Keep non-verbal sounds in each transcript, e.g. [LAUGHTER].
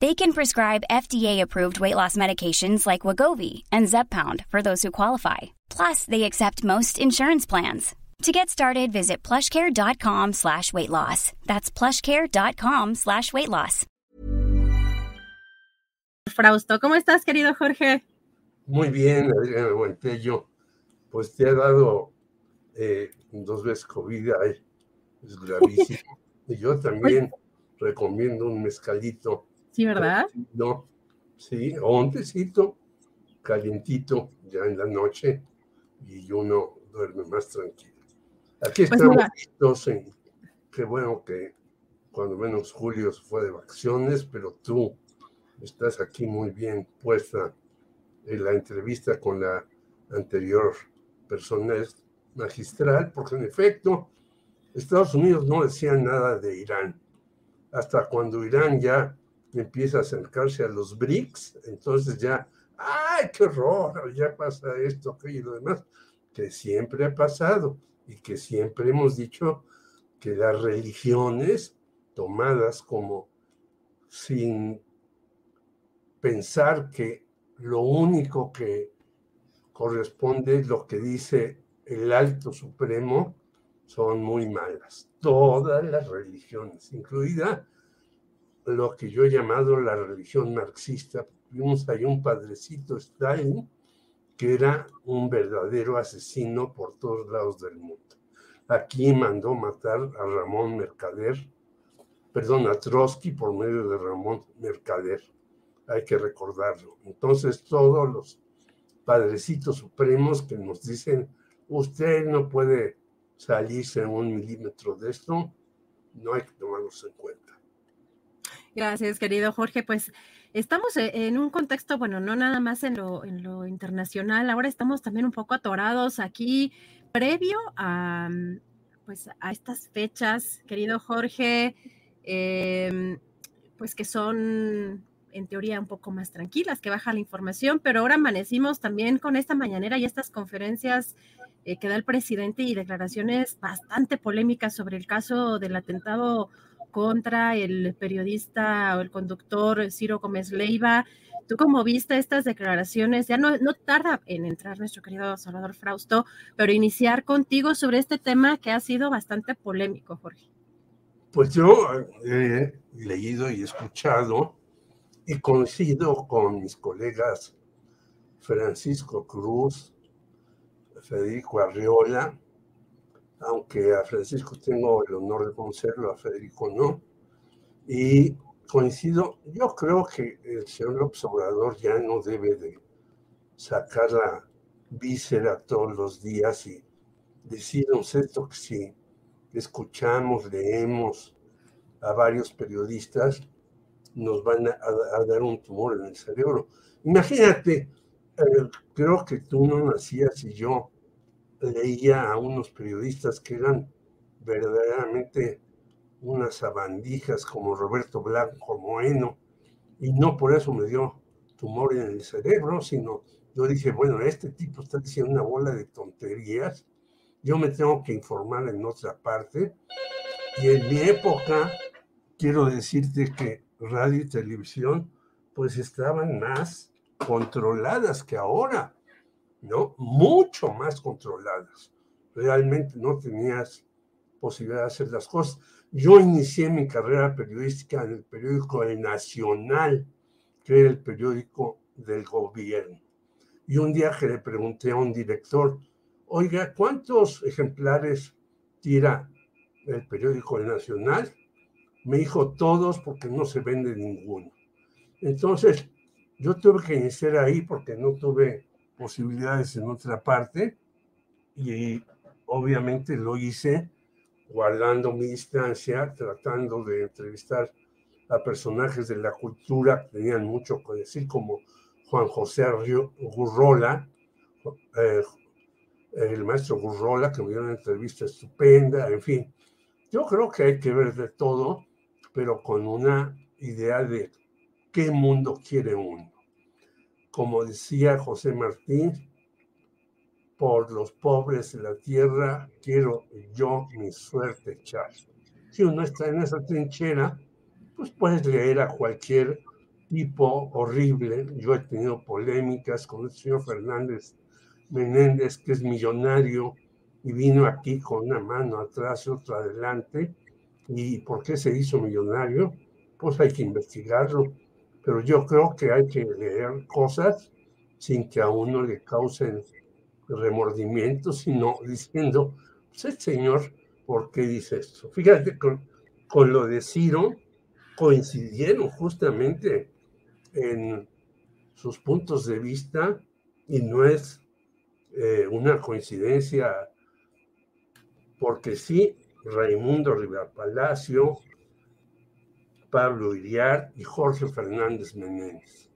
They can prescribe FDA-approved weight loss medications like Wagovi and Zepbound for those who qualify. Plus, they accept most insurance plans. To get started, visit plushcare.com slash weight loss. That's plushcare.com slash weight loss. Frausto, ¿cómo estás, querido Jorge? Muy bien, Adriana Buentello. Pues te ha dado eh, dos veces COVID, ay, es gravísimo. [LAUGHS] y yo también recomiendo un mezcalito Sí, ¿verdad? No, sí, o un tecito calientito ya en la noche y uno duerme más tranquilo. Aquí pues estamos qué bueno que cuando menos Julio se fue de vacaciones, pero tú estás aquí muy bien puesta en la entrevista con la anterior persona magistral, porque en efecto Estados Unidos no decía nada de Irán. Hasta cuando Irán ya empieza a acercarse a los BRICS, entonces ya, ¡ay, qué horror! Ya pasa esto, aquello y lo demás, que siempre ha pasado y que siempre hemos dicho que las religiones tomadas como sin pensar que lo único que corresponde es lo que dice el alto supremo, son muy malas. Todas las religiones, incluida lo que yo he llamado la religión marxista. Vimos ahí un padrecito Stalin que era un verdadero asesino por todos lados del mundo. Aquí mandó matar a Ramón Mercader, perdón, a Trotsky por medio de Ramón Mercader. Hay que recordarlo. Entonces, todos los padrecitos supremos que nos dicen, usted no puede salirse un milímetro de esto, no hay que tomarlos en cuenta. Gracias, querido Jorge. Pues estamos e, en un contexto, bueno, no nada más en lo, en lo internacional, ahora estamos también un poco atorados aquí previo a, mm, pues, a estas fechas, querido Jorge, em, pues que son en teoría un poco más tranquilas, que baja la información, pero ahora amanecimos también con esta mañanera y estas conferencias eh, que da el presidente y declaraciones bastante polémicas sobre el caso del atentado contra el periodista o el conductor Ciro Gómez Leiva. ¿Tú cómo viste estas declaraciones? Ya no, no tarda en entrar nuestro querido Salvador Frausto, pero iniciar contigo sobre este tema que ha sido bastante polémico, Jorge. Pues yo he leído y escuchado y coincido con mis colegas Francisco Cruz, Federico Arriola, aunque a Francisco tengo el honor de conocerlo, a Federico no. Y coincido, yo creo que el señor observador ya no debe de sacar la víscera todos los días y decirnos esto que si escuchamos, leemos a varios periodistas, nos van a, dar un tumor en el cerebro. Imagínate, eh, creo que tú no nacías y yo leía a unos periodistas que eran verdaderamente unas sabandijas como Roberto Blanco Moeno, y no por eso me dio tumor en el cerebro, sino yo dije, bueno, este tipo está diciendo una bola de tonterías, yo me tengo que informar en otra parte, y en mi época, quiero decirte que radio y televisión, pues estaban más controladas que ahora. ¿No? Mucho más controladas. Realmente no tenías posibilidad de hacer las cosas. Yo inicié mi carrera periodística en el periódico El Nacional, que era el periódico del gobierno. Y un día que le pregunté a un director, oiga, ¿cuántos ejemplares tira el periódico El Nacional? Me dijo todos porque no se vende ninguno. Entonces, yo tuve que iniciar ahí porque no tuve posibilidades en otra parte y obviamente lo hice guardando mi distancia, tratando de entrevistar a personajes de la cultura que tenían mucho que decir, como Juan José Gurrola, eh, el maestro Gurrola, que me dio una entrevista estupenda, en fin. Yo creo que hay que ver de todo, pero con una idea de qué mundo quiere uno. Como decía José Martín, por los pobres de la tierra quiero yo mi suerte echar. Si uno está en esa trinchera, pues puedes leer a cualquier tipo horrible. Yo he tenido polémicas con el señor Fernández Menéndez, que es millonario y vino aquí con una mano atrás y otra adelante. ¿Y por qué se hizo millonario? Pues hay que investigarlo. Pero yo creo que hay que leer cosas sin que a uno le causen remordimiento, sino [LAUGHS] diciendo, pues el señor, ¿por qué dice esto? Fíjate, con, con lo de Ciro coincidieron justamente en sus puntos de vista y no es eh, una coincidencia porque sí, Raimundo Rivera Palacio, Pablo Iriar y Jorge Fernández Menéndez.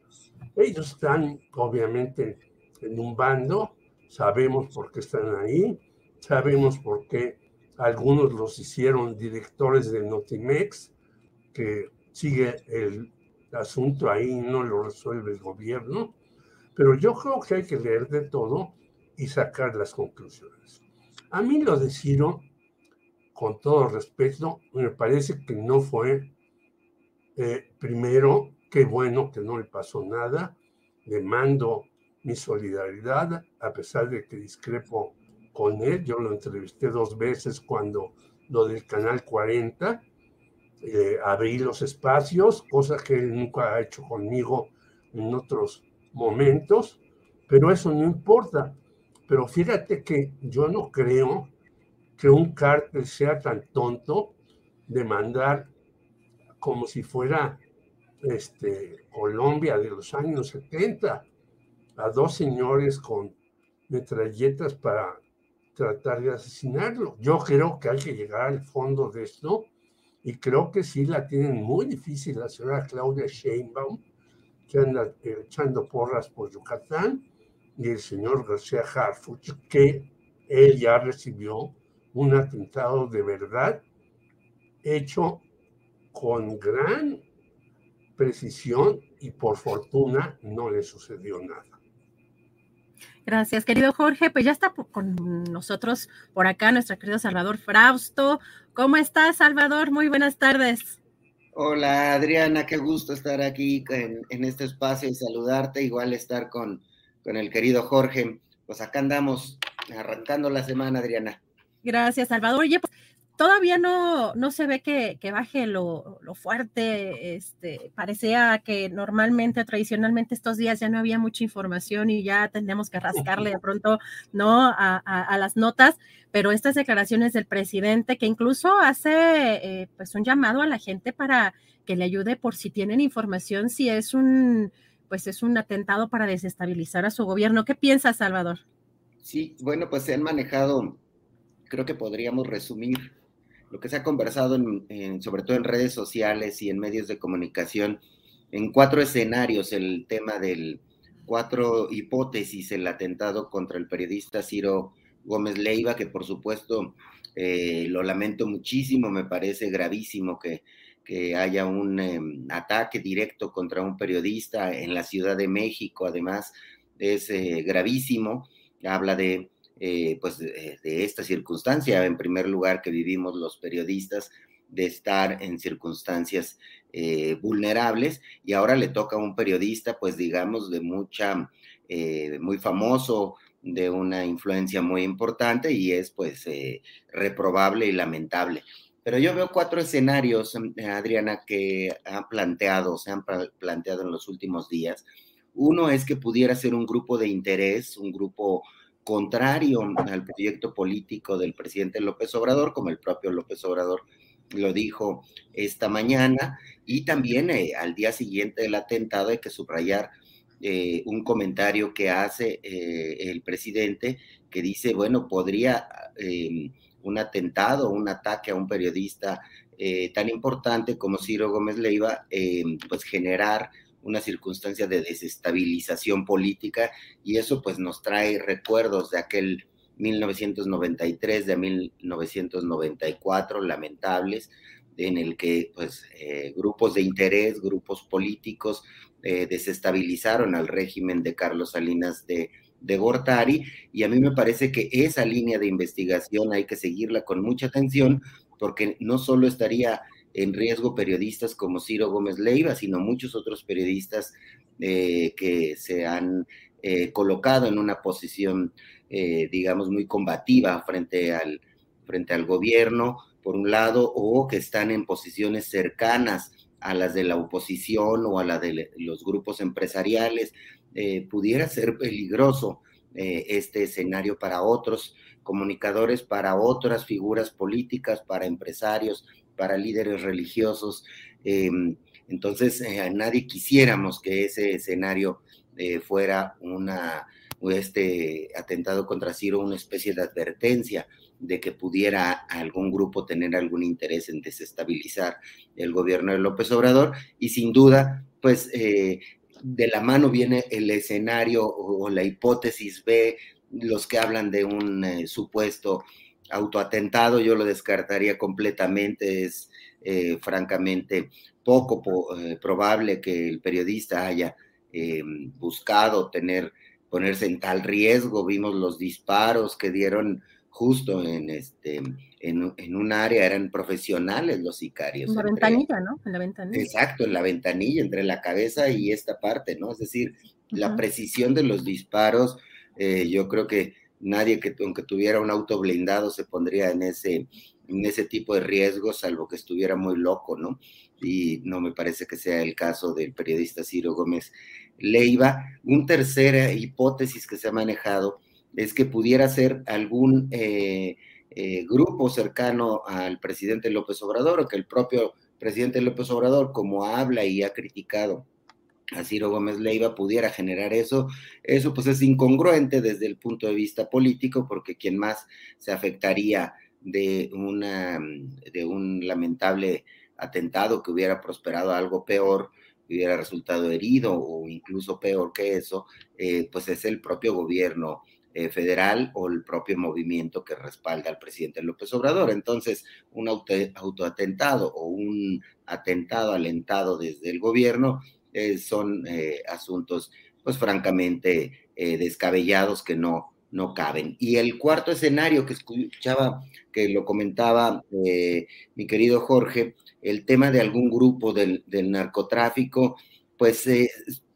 Ellos están obviamente en un bando, sabemos por qué están ahí, sabemos por qué algunos los hicieron directores de Notimex, que sigue el asunto ahí, no lo resuelve el gobierno, pero yo creo que hay que leer de todo y sacar las conclusiones. A mí lo de Ciro, con todo respeto, me parece que no fue, eh, primero, qué bueno que no le pasó nada, le mando mi solidaridad, a pesar de que discrepo con él, yo lo entrevisté dos veces cuando lo del Canal 40, eh, abrir los espacios, cosa que él nunca ha hecho conmigo en otros momentos, pero eso no importa. Pero fíjate que yo no creo que un cártel sea tan tonto de mandar como si fuera este, Colombia de los años 70 a dos señores con metralletas para tratar de asesinarlo. Yo creo que hay que llegar al fondo de esto y creo que sí la tienen muy difícil la señora Claudia Sheinbaum, que anda echando porras por Yucatán, y el señor García Harfuch, que él ya recibió un atentado de verdad hecho con gran precisión y por fortuna no le sucedió nada. Gracias, querido Jorge. Pues ya está con nosotros por acá nuestro querido Salvador Frausto. ¿Cómo estás, Salvador? Muy buenas tardes. Hola, Adriana, qué gusto estar aquí en, este espacio y saludarte. Igual estar con, con el querido Jorge. Pues acá andamos arrancando la semana, Adriana. Gracias, Salvador. Oye, pues todavía no, no se ve que, baje lo, fuerte. Este, parecía que normalmente tradicionalmente estos días ya no había mucha información y ya tendríamos que rascarle de pronto, ¿no? A, las notas, pero estas declaraciones del presidente que incluso hace eh, pues un llamado a la gente para que le ayude por si tienen información, si es un, pues es un atentado para desestabilizar a su gobierno. ¿Qué piensas, Salvador? Sí, bueno, pues se han manejado, creo que podríamos resumir lo que se ha conversado, sobre todo en redes sociales y en medios de comunicación, en cuatro escenarios, el tema del cuatro hipótesis, el atentado contra el periodista Ciro Gómez Leiva, que por supuesto eh, lo lamento muchísimo, me parece gravísimo que, que haya un em, ataque directo contra un periodista en la Ciudad de México, además es eh, gravísimo, habla de eh, pues de, esta circunstancia, en primer lugar, que vivimos los periodistas, de estar en circunstancias eh, vulnerables y ahora le toca a un periodista, pues digamos, de mucha, eh, muy famoso, de una influencia muy importante y es pues reprobable y lamentable. Pero yo veo cuatro escenarios, Adriana, que han planteado, se han planteado en los últimos días. Uno es que pudiera ser un grupo de interés, un grupo contrario al proyecto político del presidente López Obrador, como el propio López Obrador lo dijo esta mañana, y también eh, al día siguiente del atentado hay que subrayar eh, un comentario que hace eh, el presidente que dice, bueno, podría un atentado, un ataque a un periodista tan importante como Ciro Gómez Leiva, pues generar una circunstancia de desestabilización política y eso pues nos trae recuerdos de aquel 1993, de 1994, lamentables, en el que pues eh, grupos de interés, grupos políticos eh, desestabilizaron al régimen de Carlos Salinas de, de Gortari y a mí me parece que esa línea de investigación hay que seguirla con mucha atención porque no solo estaría en riesgo periodistas como Ciro Gómez Leiva, sino muchos otros periodistas eh, que se han eh, colocado en una posición, eh, digamos, muy combativa frente al, frente al gobierno, por un lado, o que están en posiciones cercanas a las de la oposición o a la de los grupos empresariales. pudiera ser peligroso este escenario para otros comunicadores, para otras figuras políticas, para empresarios, para líderes religiosos. Em, entonces, eh, nadie quisiéramos que ese escenario eh, fuera una, este atentado contra Ciro una especie de advertencia de que pudiera algún grupo tener algún interés en desestabilizar el gobierno de López Obrador y sin duda, pues eh, de la mano viene el escenario o, la hipótesis B, los que hablan de un supuesto autoatentado yo lo descartaría completamente, es eh, francamente poco eh, probable que el periodista haya eh, buscado tener, ponerse en tal riesgo. Vimos los disparos que dieron justo en este en, un área, eran profesionales los sicarios. En la ventanilla, ¿no? En la ventanilla. Exacto, en la ventanilla, entre la cabeza y esta parte, ¿no? Es decir, la precisión de los disparos, yo creo que nadie que aunque tuviera un auto blindado se pondría en ese, en ese tipo de riesgos, salvo que estuviera muy loco, ¿no? Y no me parece que sea el caso del periodista Ciro Gómez Leiva. Una tercera hipótesis que se ha manejado es que pudiera ser algún eh, eh, grupo cercano al presidente López Obrador o que el propio presidente López Obrador, como habla y ha criticado a Ciro Gómez Leiva pudiera generar eso, eso pues es incongruente desde el punto de vista político, porque quien más se afectaría de, una, un lamentable atentado que hubiera prosperado algo peor, hubiera resultado herido o incluso peor que eso, eh, pues es el propio gobierno eh, federal o el propio movimiento que respalda al presidente López Obrador. Entonces, un autoatentado o un atentado alentado desde el gobierno eh, son eh, asuntos, pues francamente, eh, descabellados que no, no caben. Y el cuarto escenario que escuchaba, que lo comentaba mi querido Jorge, el tema de algún grupo del, del narcotráfico, pues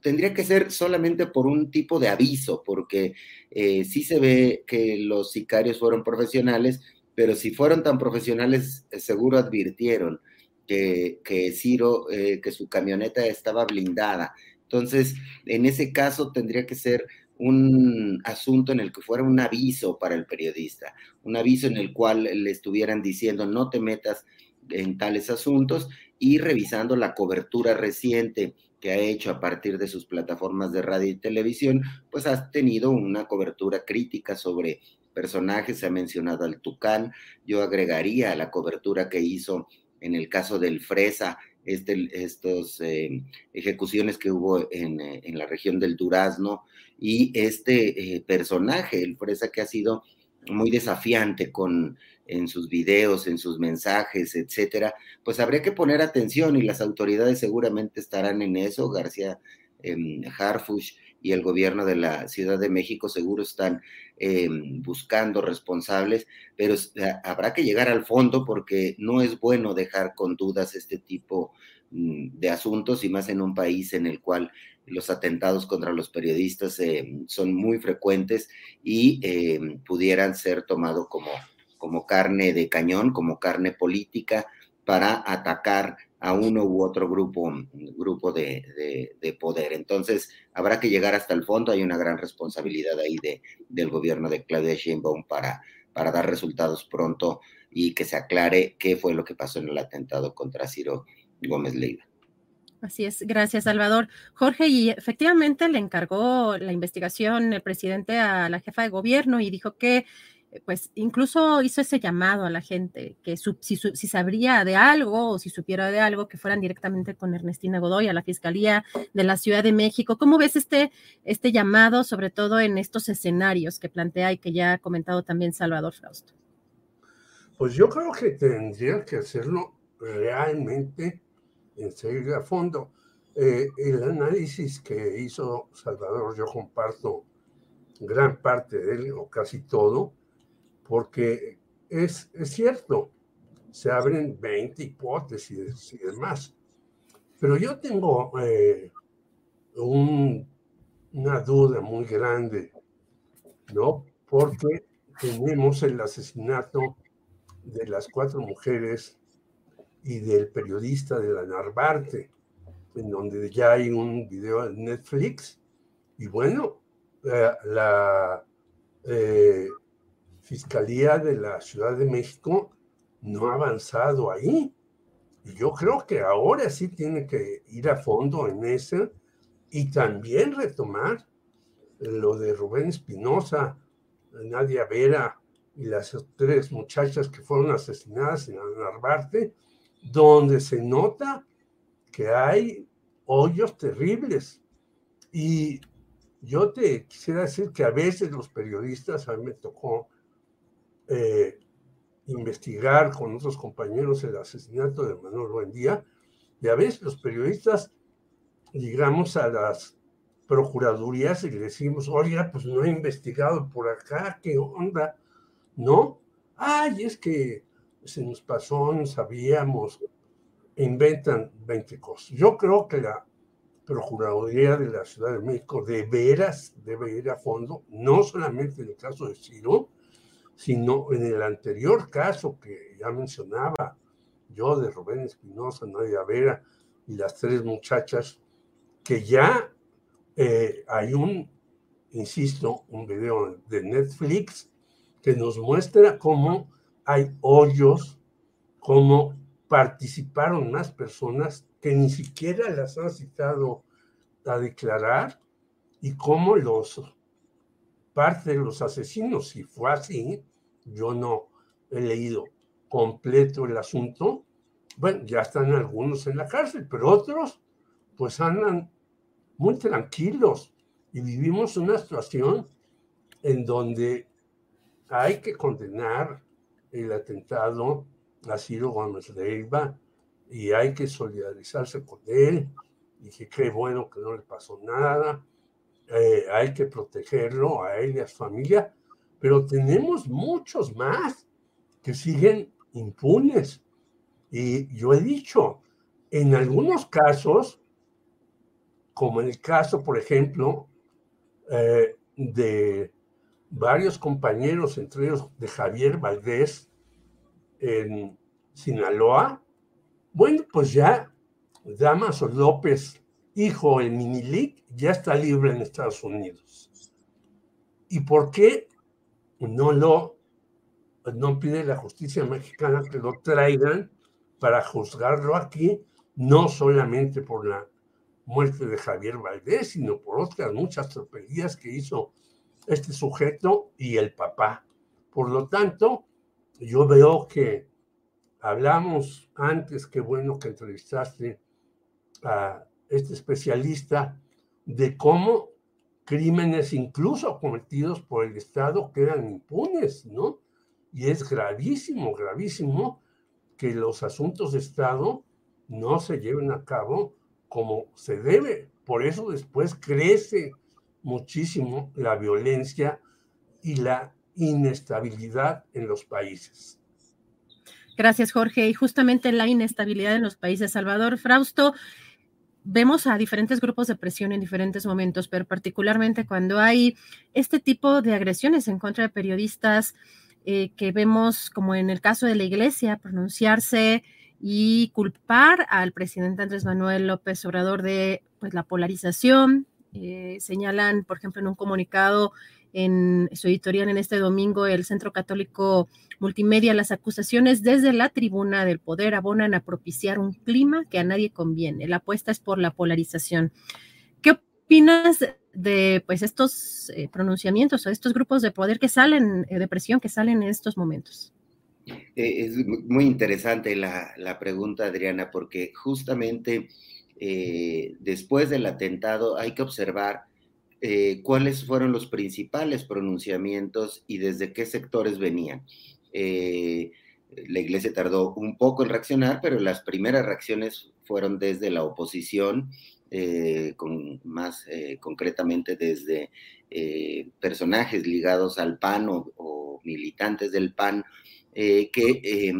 tendría que ser solamente por un tipo de aviso, porque sí se ve que los sicarios fueron profesionales, pero si fueron tan profesionales, seguro advirtieron que, Ciro, eh, que su camioneta estaba blindada. Entonces, en ese caso tendría que ser un asunto en el que fuera un aviso para el periodista, un aviso en el cual le estuvieran diciendo no te metas en tales asuntos y revisando la cobertura reciente que ha hecho a partir de sus plataformas de radio y televisión, pues ha tenido una cobertura crítica sobre personajes, se ha mencionado al Tucán, yo agregaría a la cobertura que hizo en el caso del Fresa, este, estos eh, ejecuciones que hubo en, eh, en, la región del Durazno y este eh, personaje, el Fresa, que ha sido muy desafiante con en sus videos, en sus mensajes, etcétera, pues habría que poner atención y las autoridades seguramente estarán en eso. García eh, Harfush y el gobierno de la Ciudad de México seguro están eh, buscando responsables, pero habrá que llegar al fondo porque no es bueno dejar con dudas este tipo mm, de asuntos y más en un país en el cual los atentados contra los periodistas eh, son muy frecuentes y eh, pudieran ser tomados como, como carne de cañón, como carne política para atacar a uno u otro grupo, grupo de, poder. Entonces, habrá que llegar hasta el fondo. Hay una gran responsabilidad ahí de, del gobierno de Claudia Sheinbaum para, para dar resultados pronto y que se aclare qué fue lo que pasó en el atentado contra Ciro Gómez Leiva. Así es, gracias Salvador. Jorge, y efectivamente le encargó la investigación el presidente a la jefa de gobierno y dijo que pues incluso hizo ese llamado a la gente, que si, sabría de algo o si supiera de algo, que fueran directamente con Ernestina Godoy a la Fiscalía de la Ciudad de México. ¿Cómo ves este, este llamado, sobre todo en estos escenarios que plantea y que ya ha comentado también Salvador Frausto? Pues yo creo que tendría que hacerlo realmente en serio a fondo. Eh, el análisis que hizo Salvador, yo comparto gran parte de él, o casi todo, porque es, es cierto, se abren 20 hipótesis y demás. Pero yo tengo eh, una duda muy grande, ¿no? Porque tenemos el asesinato de las cuatro mujeres y del periodista de la Narvarte, en donde ya hay un video en Netflix. Y bueno, la, eh, Fiscalía de la Ciudad de México no ha avanzado ahí. Y yo creo que ahora sí tiene que ir a fondo en eso y también retomar lo de Rubén Espinosa, Nadia Vera y las tres muchachas que fueron asesinadas en Narvarte, donde se nota que hay hoyos terribles. Y yo te quisiera decir que a veces los periodistas, a mí me tocó eh, investigar con otros compañeros el asesinato de Manuel Buendía, y a veces los periodistas llegamos a las procuradurías y decimos, oiga, pues no he investigado por acá, ¿qué onda? ¿No? Ay, es que se nos pasó, no sabíamos, inventan 20 cosas. Yo creo que la Procuraduría de la Ciudad de México de veras debe ir a fondo, no solamente en el caso de Ciro, sino en el anterior caso que ya mencionaba yo de Rubén Espinosa, Nadia Vera y las tres muchachas, que ya eh, hay un, insisto, un video de Netflix que nos muestra cómo hay hoyos, cómo participaron más personas que ni siquiera las han citado a declarar y cómo los parte de los asesinos, si fue así, yo no he leído completo el asunto, bueno, ya están algunos en la cárcel, pero otros pues andan muy tranquilos. Y vivimos una situación en donde hay que condenar el atentado a Ciro Gómez Leiva y hay que solidarizarse con él. Y que qué bueno que no le pasó nada, eh, hay que protegerlo a él y a su familia, pero tenemos muchos más que siguen impunes. Y yo he dicho, en algunos casos, como en el caso, por ejemplo, eh, de varios compañeros, entre ellos de Javier Valdés en Sinaloa, bueno, pues ya Damaso López, hijo del Minilic, ya está libre en Estados Unidos. ¿Y por qué no lo no pide la justicia mexicana que lo traigan para juzgarlo aquí, no solamente por la muerte de Javier Valdés, sino por otras muchas tropelías que hizo este sujeto y el papá. Por lo tanto, yo veo que hablamos antes, qué bueno que entrevistaste a este especialista, de cómo crímenes incluso cometidos por el Estado quedan impunes, ¿no? Y es gravísimo, gravísimo que los asuntos de Estado no se lleven a cabo como se debe. Por eso después crece muchísimo la violencia y la inestabilidad en los países. Gracias, Jorge. Y justamente la inestabilidad en los países, Salvador Frausto, vemos a diferentes grupos de presión en diferentes momentos, pero particularmente cuando hay este tipo de agresiones en contra de periodistas eh, que vemos, como en el caso de la iglesia, pronunciarse y culpar al presidente Andrés Manuel López Obrador de pues, la polarización. Eh, señalan, por ejemplo, en un comunicado en su editorial en este domingo, el Centro Católico Multimedia, las acusaciones desde la tribuna del poder abonan a propiciar un clima que a nadie conviene. La apuesta es por la polarización. ¿Qué opinas de pues estos eh, pronunciamientos o estos grupos de poder que salen, eh, de presión que salen en estos momentos? Eh, es muy interesante la, pregunta, Adriana, porque justamente después del atentado hay que observar eh, cuáles fueron los principales pronunciamientos y desde qué sectores venían. la iglesia tardó un poco en reaccionar, pero las primeras reacciones fueron desde la oposición, con, más concretamente desde personajes ligados al PAN o militantes del PAN eh, que eh,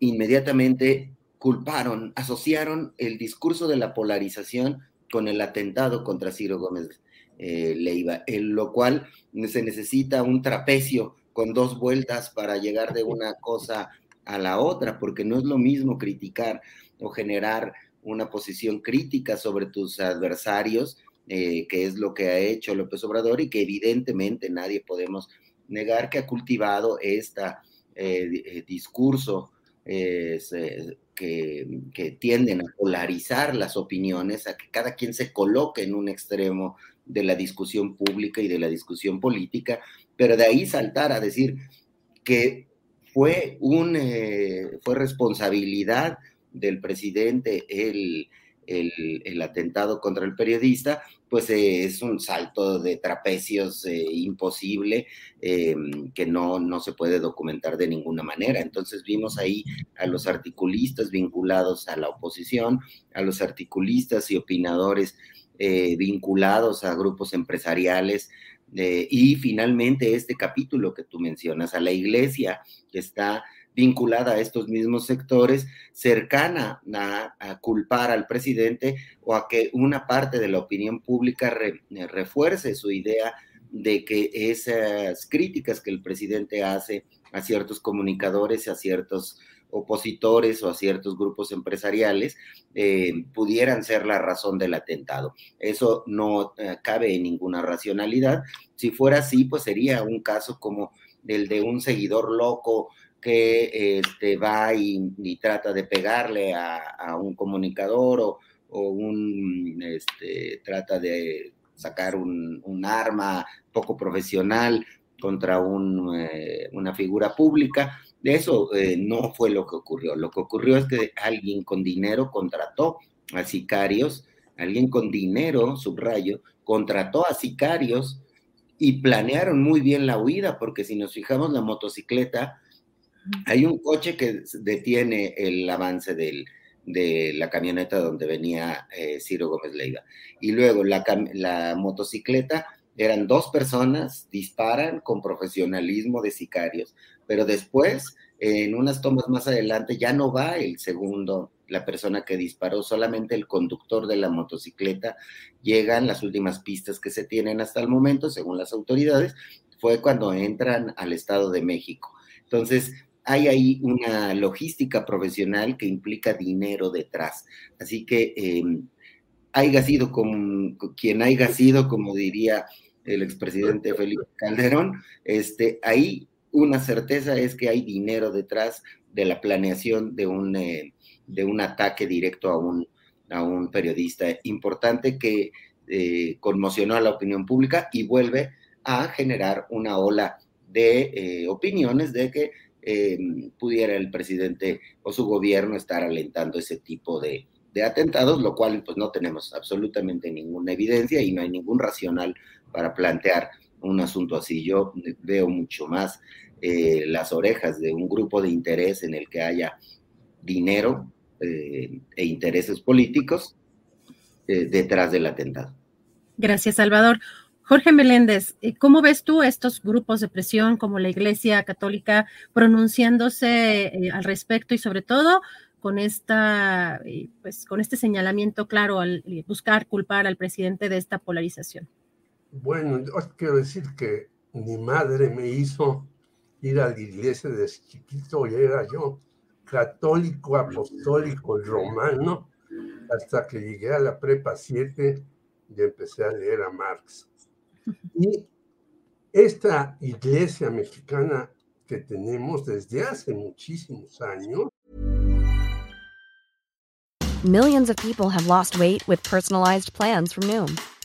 inmediatamente culparon, asociaron el discurso de la polarización con el atentado contra Ciro Gómez eh, Leiva, en lo cual se necesita un trapecio con dos vueltas para llegar de una cosa a la otra, porque no es lo mismo criticar o generar una posición crítica sobre tus adversarios, que es lo que ha hecho López Obrador y que evidentemente nadie podemos negar que ha cultivado esta eh, eh, discurso eh, que, que, tienden a polarizar las opiniones, a que cada quien se coloque en un extremo de la discusión pública y de la discusión política, pero de ahí saltar a decir que fue, un, fue responsabilidad del presidente el, el, el, atentado contra el periodista, pues eh, es un salto de trapecios eh, imposible eh, que no, no se puede documentar de ninguna manera. Entonces vimos ahí a los articulistas vinculados a la oposición, a los articulistas y opinadores vinculados a grupos empresariales. y finalmente este capítulo que tú mencionas, a la iglesia que está vinculada a estos mismos sectores, cercana a, culpar al presidente o a que una parte de la opinión pública eh, refuerce su idea de que esas críticas que el presidente hace a ciertos comunicadores, a ciertos opositores o a ciertos grupos empresariales eh, pudieran ser la razón del atentado. Eso no eh, cabe en ninguna racionalidad. Si fuera así, pues sería un caso como el de un seguidor loco que este, va y, trata de pegarle a, un comunicador o, un, este, trata de sacar un, arma poco profesional contra eh, una figura pública. Eso eh, no fue lo que ocurrió. Lo que ocurrió es que alguien con dinero contrató a sicarios, alguien con dinero, subrayo, contrató a sicarios y planearon muy bien la huida, porque si nos fijamos, la motocicleta hay un coche que detiene el avance de la camioneta donde venía eh, Ciro Gómez Leiva. Y luego la, motocicleta, eran dos personas, disparan con profesionalismo de sicarios, pero después, en unas tomas más adelante, ya no va el segundo, la persona que disparó, solamente el conductor de la motocicleta. Llegan las últimas pistas que se tienen hasta el momento, según las autoridades, fue cuando entran al Estado de México. Entonces, hay ahí una logística profesional que implica dinero detrás. Así que eh, haya sido quien haya sido, como diría el expresidente Felipe Calderón, este, ahí una certeza es que hay dinero detrás de la planeación de un, eh, de un ataque directo a un, a un periodista importante que eh, conmocionó a la opinión pública y vuelve a generar una ola de eh, opiniones de que eh, pudiera el presidente o su gobierno estar alentando ese tipo de, atentados, lo cual pues no tenemos absolutamente ninguna evidencia y no hay ningún racional para plantear un asunto así. Yo veo mucho más eh, las orejas de un grupo de interés en el que haya dinero eh, e intereses políticos detrás del atentado. Gracias, Salvador. Jorge Meléndez, eh, ¿cómo ves tú estos grupos de presión como la Iglesia Católica pronunciándose eh, al respecto y sobre todo con esta, eh, pues, con este señalamiento claro al buscar culpar al presidente de esta polarización? Bueno, yo quiero decir que mi madre me hizo ir a la iglesia desde chiquito y era yo católico, apostólico, romano, hasta que llegué a la prepa 7 y empecé a leer a Marx. Y esta iglesia mexicana que tenemos desde hace muchísimos años. Millions of people have lost weight with personalized plans from Noom,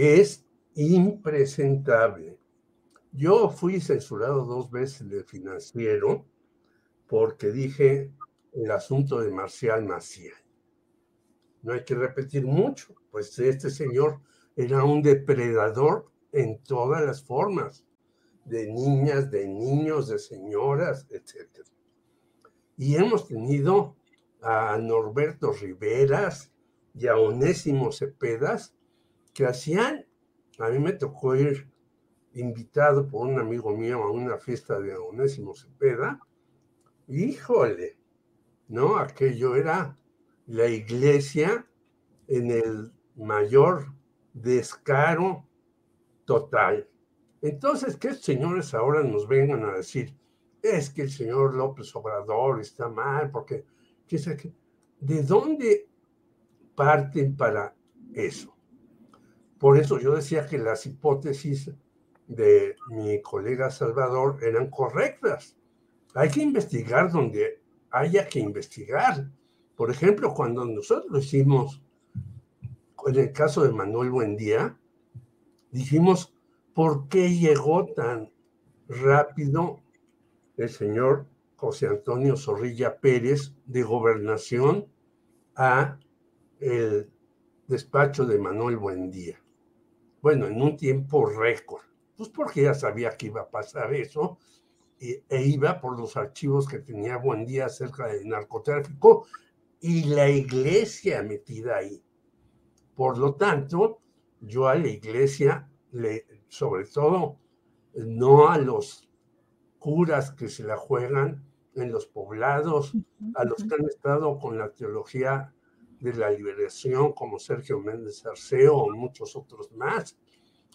Es impresentable Yo fui censurado dos veces de financiero porque dije el asunto de Marcial Maciel. No hay que repetir mucho, pues este señor era un depredador en todas las formas, de niñas, de niños, de señoras, etc. Y hemos tenido a Norberto Riveras y a Onésimo Cepedas que hacían, a mí me tocó ir invitado por un amigo mío a una fiesta de Onésimo Cepeda, híjole, ¿no? Aquello era la iglesia en el mayor descaro total. Entonces, que estos señores ahora nos vengan a decir, es que el señor López Obrador está mal, porque, ¿de dónde parten para eso? Por eso yo decía que las hipótesis de mi colega Salvador eran correctas. Hay que investigar donde haya que investigar. Por ejemplo, cuando nosotros hicimos, en el caso de Manuel Buendía, dijimos, ¿por qué llegó tan rápido el señor José Antonio Zorrilla Pérez de gobernación a el despacho de Manuel Buendía? Bueno, en un tiempo récord. Pues porque ya sabía que iba a pasar eso e, iba por los archivos que tenía Buen Día acerca del narcotráfico y la iglesia metida ahí. Por lo tanto, yo a la iglesia, le, sobre todo, no a los curas que se la juegan en los poblados, a los que han estado con la teología de la liberación, como Sergio Méndez Arceo o muchos otros más,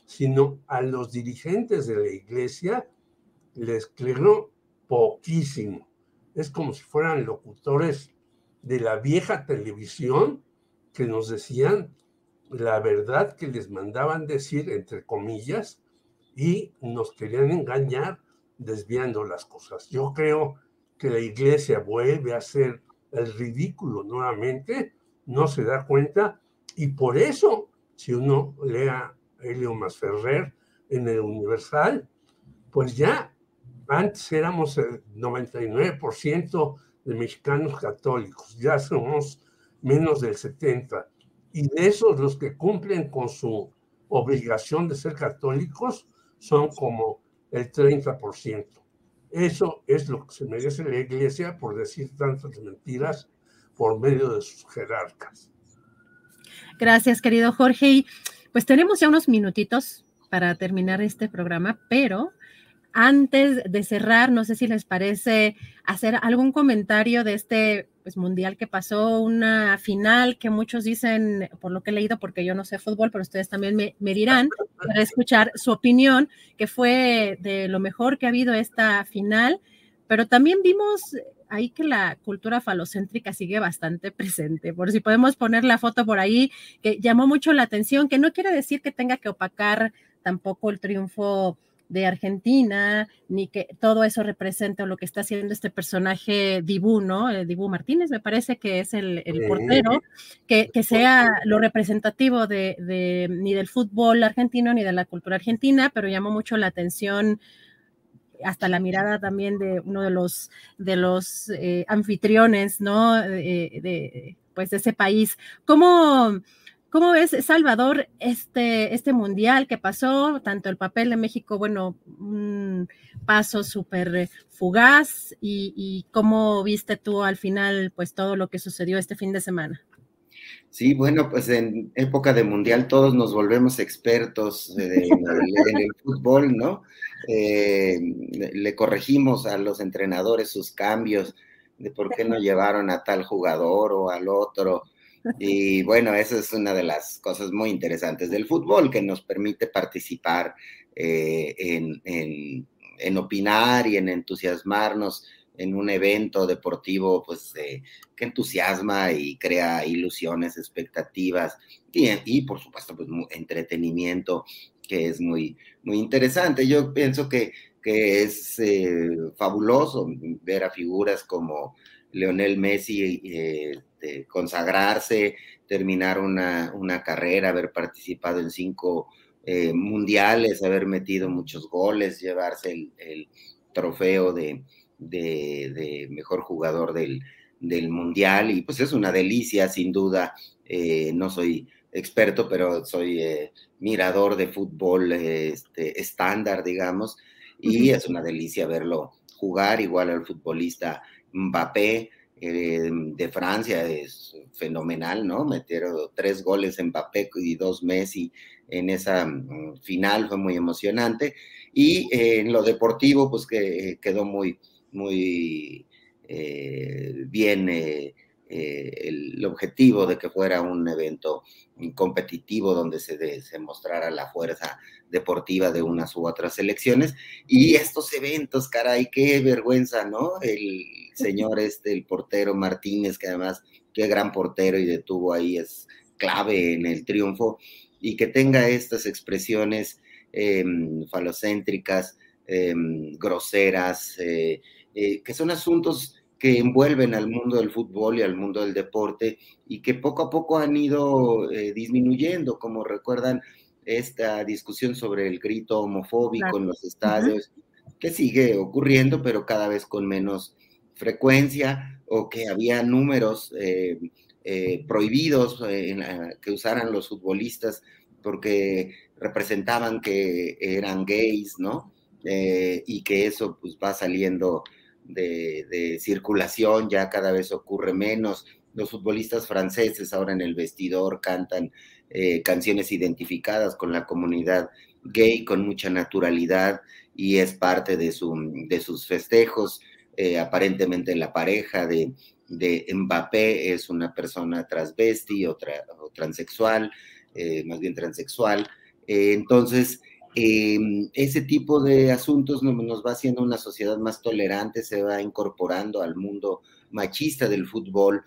sino a los dirigentes de la iglesia les creo poquísimo. Es como si fueran locutores de la vieja televisión que nos decían la verdad que les mandaban decir, entre comillas, y nos querían engañar desviando las cosas. Yo creo que la iglesia vuelve a hacer el ridículo nuevamente, no se da cuenta, y por eso, si uno lea Helio Masferrer en el Universal, pues ya antes éramos el 99% de mexicanos católicos, ya somos menos del 70%. Y de esos los que cumplen con su obligación de ser católicos son como el 30%. Eso es lo que se merece la iglesia por decir tantas mentiras por medio de sus jerarcas. Gracias, querido Jorge. Y pues tenemos ya unos minutitos para terminar este programa, pero antes de cerrar, no sé si les parece hacer algún comentario de este pues, mundial que pasó, una final que muchos dicen, por lo que he leído, porque yo no sé fútbol, pero ustedes también me, dirán para escuchar su opinión, que fue de lo mejor que ha habido esta final, pero también vimos ahí que la cultura falocéntrica sigue bastante presente. Por si podemos poner la foto por ahí, que llamó mucho la atención, que no quiere decir que tenga que opacar tampoco el triunfo de Argentina, ni que todo eso represente lo que está haciendo este personaje Dibu, ¿no? Eh, Dibu Martínez, me parece que es el, portero, que, sea lo representativo de, ni del fútbol argentino ni de la cultura argentina, pero llamó mucho la atención hasta la mirada también de uno de los, de los eh, anfitriones, ¿no? Eh, de, pues de ese país. ¿Cómo, ¿Cómo ves, Salvador, este, este mundial que pasó? Tanto el papel de México, bueno, un paso súper fugaz, y, cómo viste tú al final, pues todo lo que sucedió este fin de semana. Sí, bueno, pues en época de mundial todos nos volvemos expertos en, el, fútbol, ¿no? Eh, le corregimos a los entrenadores sus cambios de por qué no llevaron a tal jugador o al otro. Y bueno, esa es una de las cosas muy interesantes del fútbol, que nos permite participar eh, en, opinar y en entusiasmarnos en un evento deportivo, pues, que entusiasma y crea ilusiones, expectativas y, por supuesto, pues, entretenimiento, que es muy, muy interesante. Yo pienso que, que es eh, fabuloso ver a figuras como Leonel Messi eh, consagrarse, terminar una, una, carrera, haber participado en cinco eh, mundiales, haber metido muchos goles, llevarse el trofeo de, de, mejor jugador del, del, mundial y pues es una delicia sin duda. Eh, no soy experto, pero soy eh, mirador de fútbol este, estándar, digamos, y es una delicia verlo jugar igual al futbolista Mbappé. Eh, de Francia es fenomenal, ¿no? Metieron tres goles en Mbappé y dos Messi en esa mm, final, fue muy emocionante. Y en lo deportivo, pues que quedó muy, muy eh, bien eh, eh, el, objetivo de que fuera un evento competitivo donde se, se mostrara la fuerza deportiva de unas u otras selecciones. Y estos eventos, caray, qué vergüenza, ¿no? El señor este, el portero Martínez, que además, qué gran portero y detuvo ahí, es clave en el triunfo, y que tenga estas expresiones em, falocéntricas, em, groseras, que son asuntos que envuelven al mundo del fútbol y al mundo del deporte y que poco a poco han ido eh, disminuyendo, como recuerdan esta discusión sobre el grito homofóbico en los estadios, que sigue ocurriendo, pero cada vez con menos frecuencia, o que había números eh, prohibidos que usaran los futbolistas porque representaban que eran gays, ¿no? y que eso pues va saliendo de, circulación, ya cada vez ocurre menos. Los futbolistas franceses ahora en el vestidor cantan eh, canciones identificadas con la comunidad gay con mucha naturalidad y es parte de, su, de sus festejos. Eh, aparentemente la pareja de, de, Mbappé es una persona transvesti o, transexual, eh, más bien transexual. entonces, Em, ese tipo de asuntos nos, va haciendo una sociedad más tolerante, se va incorporando al mundo machista del fútbol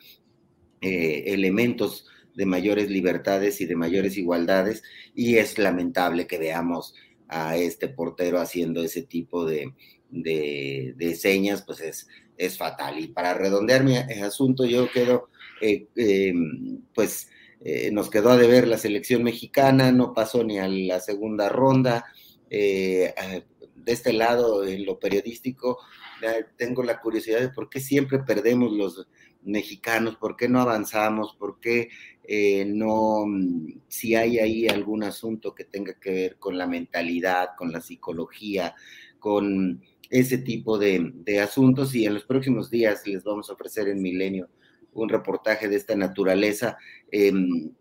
eh, elementos de mayores libertades y de mayores igualdades, y es lamentable que veamos a este portero haciendo ese tipo de, señas, pues es, es fatal. Y para redondear mi asunto, yo quedo, eh, em, pues, eh, nos quedó a deber la selección mexicana, no pasó ni a la segunda ronda. Eh, de este lado, en lo periodístico, tengo la curiosidad de por qué siempre perdemos los mexicanos, por qué no avanzamos, por qué eh, no, si hay ahí algún asunto que tenga que ver con la mentalidad, con la psicología, con ese tipo de, de asuntos y en los próximos días les vamos a ofrecer en Milenio un reportaje de esta naturaleza em,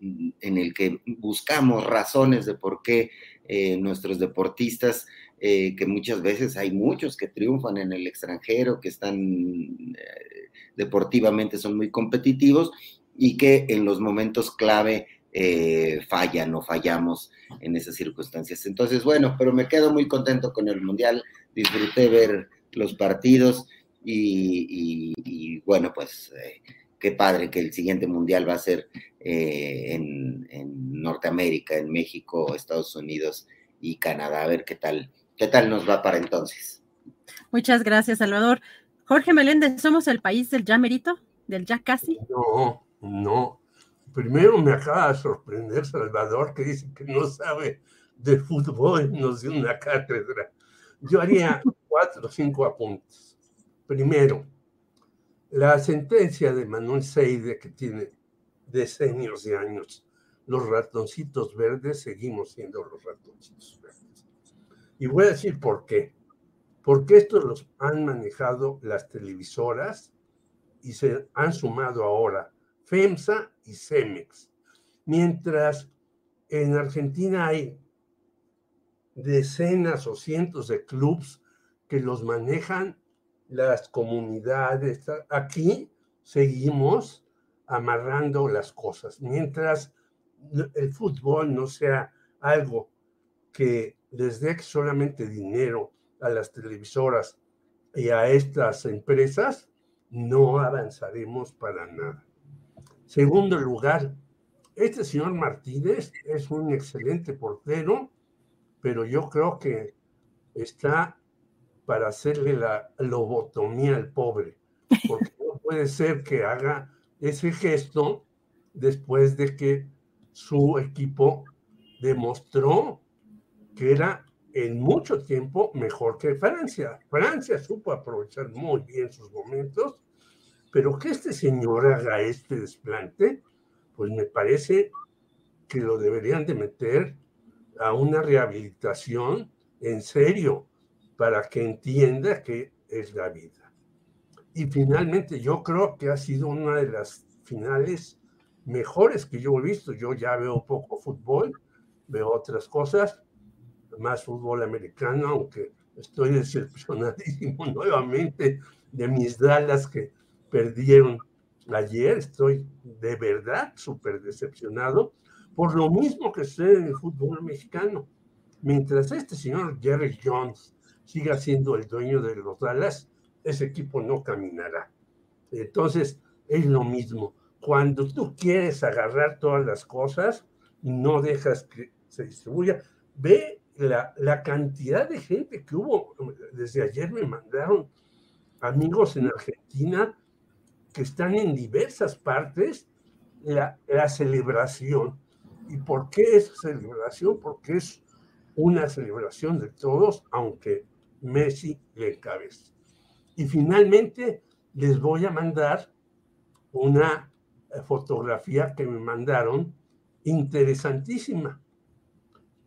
en el que buscamos razones de por qué eh, nuestros deportistas, eh, que muchas veces hay muchos que triunfan en el extranjero, que están eh, deportivamente, son muy competitivos y que en los momentos clave fallan o fallamos en esas circunstancias. Entonces, bueno, pero me quedo muy contento con el Mundial, disfruté ver los partidos y, bueno, pues qué padre que el siguiente mundial va a ser eh, en, Norteamérica, en México, Estados Unidos y Canadá, a ver qué tal, qué tal nos va para entonces. Muchas gracias, Salvador. Jorge Meléndez, ¿somos el país del ya merito? ¿Del ya casi? No, no. Primero me acaba de sorprender Salvador, que dice que no sabe de fútbol, nos dio una cátedra. Yo haría [LAUGHS] cuatro o cinco apuntes. Primero, la sentencia de Manuel Seide, que tiene decenios de años, los ratoncitos verdes seguimos siendo los ratoncitos verdes. Y voy a decir por qué. Porque estos los han manejado las televisoras y se han sumado ahora FEMSA y CEMEX. Mientras en Argentina hay decenas o cientos de clubs que los manejan las comunidades. Aquí seguimos amarrando las cosas. Mientras el fútbol no sea algo que les dé solamente dinero a las televisoras y a estas empresas, no avanzaremos para nada. Segundo lugar, este señor Martínez es un excelente portero, pero yo creo que está para hacerle la lobotomía al pobre, porque no [LAUGHS] puede ser que haga ese gesto después de que su equipo demostró que era en mucho tiempo mejor que Francia. Francia supo aprovechar muy bien sus momentos, pero que este señor haga este desplante, pues me parece que lo deberían de meter a una rehabilitación en serio para que entienda que es la vida. Y finalmente yo creo que ha sido una de las finales mejores que yo he visto. Yo ya veo poco fútbol, veo otras cosas, más fútbol americano, aunque estoy decepcionadísimo [LAUGHS] nuevamente de mis Dallas que perdieron ayer. Estoy de verdad súper decepcionado por lo mismo que sucede en el fútbol mexicano. Mientras este señor Jerry Jones siga siendo el dueño de los Dallas, ese equipo no caminará. Entonces, es lo mismo. Cuando tú quieres agarrar todas las cosas y no dejas que se distribuya, ve la, la cantidad de gente que hubo. Desde ayer me mandaron amigos en Argentina que están en diversas partes la, la celebración. ¿Y por qué es celebración? Porque es una celebración de todos, aunque Messi le encabeza. Y finalmente les voy a mandar una eh, fotografía que me mandaron interesantísima.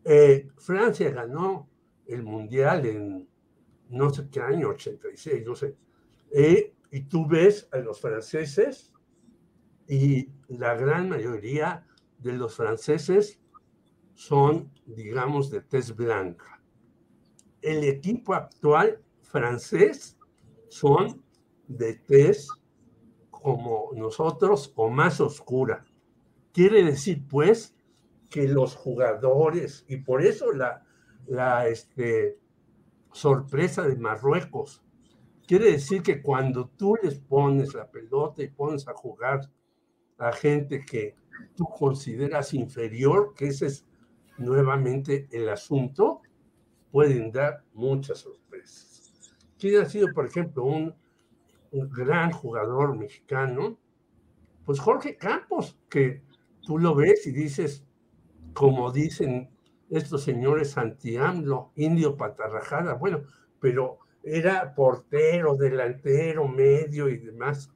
Eh, Francia ganó el mundial en no sé qué año, 86, no sé. Eh, y tú ves a los franceses y la gran mayoría de los franceses son, digamos, de tez blanca. El equipo actual francés son de tez como nosotros o más oscura. Quiere decir, pues, que los jugadores, y por eso la, la este, sorpresa de Marruecos, quiere decir que cuando tú les pones la pelota y pones a jugar a gente que tú consideras inferior, que ese es nuevamente el asunto, pueden dar muchas sorpresas. ¿Quién ha sido, por ejemplo, un, gran jugador mexicano? Pues Jorge Campos, que tú lo ves y dices, como dicen estos señores anti-AMLO, indio patarrajada, bueno, pero era portero, delantero, medio y demás.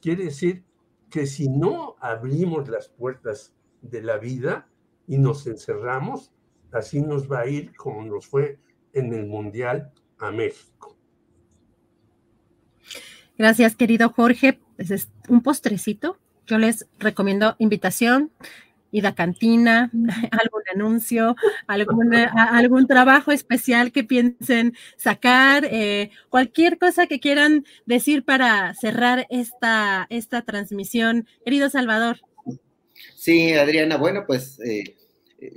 Quiere decir que si no abrimos las puertas de la vida y nos encerramos, así nos va a ir como nos fue en el Mundial a México. Gracias, querido Jorge. Es un postrecito. Yo les recomiendo invitación ida a cantina, [LAUGHS] algún anuncio, algún, algún trabajo especial que piensen sacar, eh, cualquier cosa que quieran decir para cerrar esta, esta transmisión. Querido Salvador. Sí, Adriana, bueno, pues eh,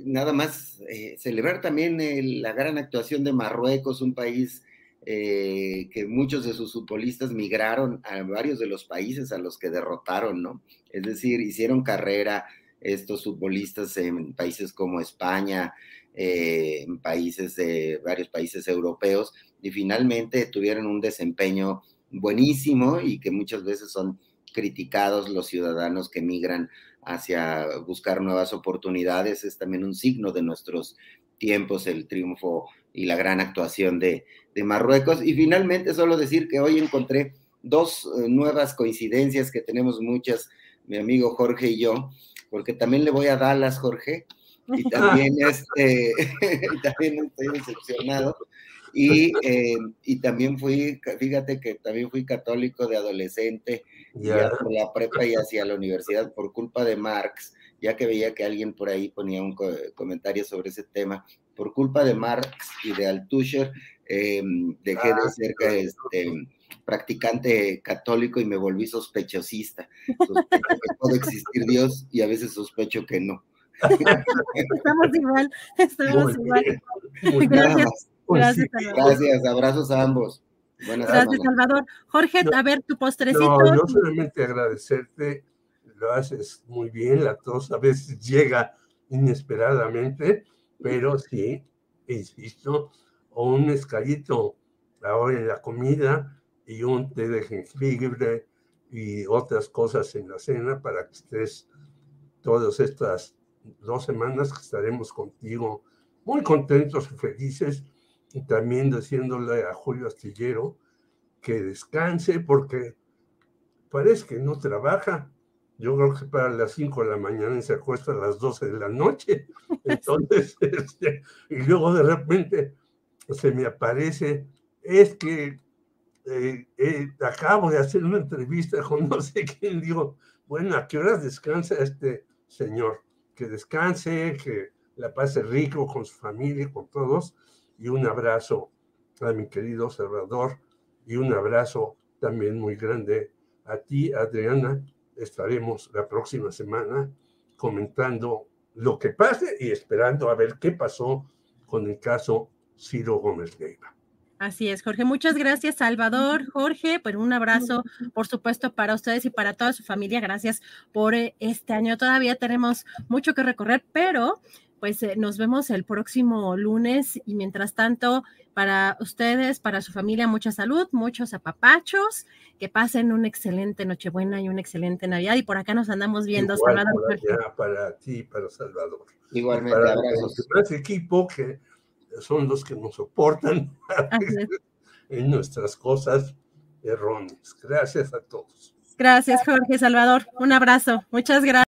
nada más eh, celebrar también la gran actuación de Marruecos, un país que muchos de sus futbolistas migraron a varios de los países a los que derrotaron, ¿no? Es decir, hicieron carrera estos futbolistas en países como España, eh, en países de varios países europeos y finalmente tuvieron un desempeño buenísimo y que muchas veces son criticados los ciudadanos que migran hacia buscar nuevas oportunidades. Es también un signo de nuestros tiempos el triunfo y la gran actuación de, de Marruecos. Y finalmente solo decir que hoy encontré dos eh, nuevas coincidencias que tenemos muchas, mi amigo Jorge y yo, porque también le voy a Dallas, Jorge, y [LAUGHS] también, este, [LAUGHS] también estoy decepcionado. Y, [LAUGHS] eh, y, también fui, fíjate que también fui católico de adolescente, ya por la prepa y hacia la universidad por culpa de Marx, ya que veía que alguien por ahí ponía un comentario sobre ese tema, por culpa de Marx y de Althusser, eh, dejé de ah, ser este, practicante católico y me volví sospechosista. Sospecho que puede existir Dios y a veces sospecho que no. [LAUGHS] Estamos igual, estamos igual. Gracias. Gracias, Gracias, abrazos a ambos. Buenas Gracias, Salvador. Jorge, a ver tu postrecito. No, yo solamente agradecerte, lo haces muy bien, la tos a veces llega inesperadamente, pero sí, insisto, un escalito ahora en la comida y un té de jengibre y otras cosas en la cena para que estés todas estas dos semanas que estaremos contigo muy contentos y felices y también diciéndole a Julio Astillero que descanse porque parece que no trabaja. Yo creo que para las 5 de la mañana se acuesta a las 12 de la noche. [LAUGHS] Entonces, este, y luego de repente se me aparece, es que eh, eh, acabo de hacer una entrevista con no sé quién, digo, bueno, ¿a qué horas descansa este señor? Que descanse, que la pase rico con su familia, con todos, y un abrazo a mi querido Salvador y un abrazo también muy grande a ti, Adriana. Estaremos la próxima semana comentando lo que pase y esperando a ver qué pasó con el caso Ciro Gómez Leiva. Así es, Jorge. Muchas gracias, Salvador. Jorge, pues un abrazo, por supuesto, para ustedes y para toda su familia. Gracias por eh, este año. Todavía tenemos mucho que recorrer, pero pues eh, nos vemos el próximo lunes y mientras tanto, para ustedes, para su familia, mucha salud, muchos apapachos, que pasen una excelente Nochebuena y una excelente Navidad y por acá nos andamos viendo. para ti, para Salvador. Igualmente, para los equipo que son los que nos soportan [LAUGHS] en nuestras cosas erróneas. Gracias a todos. Gracias, Jorge Salvador. Un abrazo. Muchas gracias.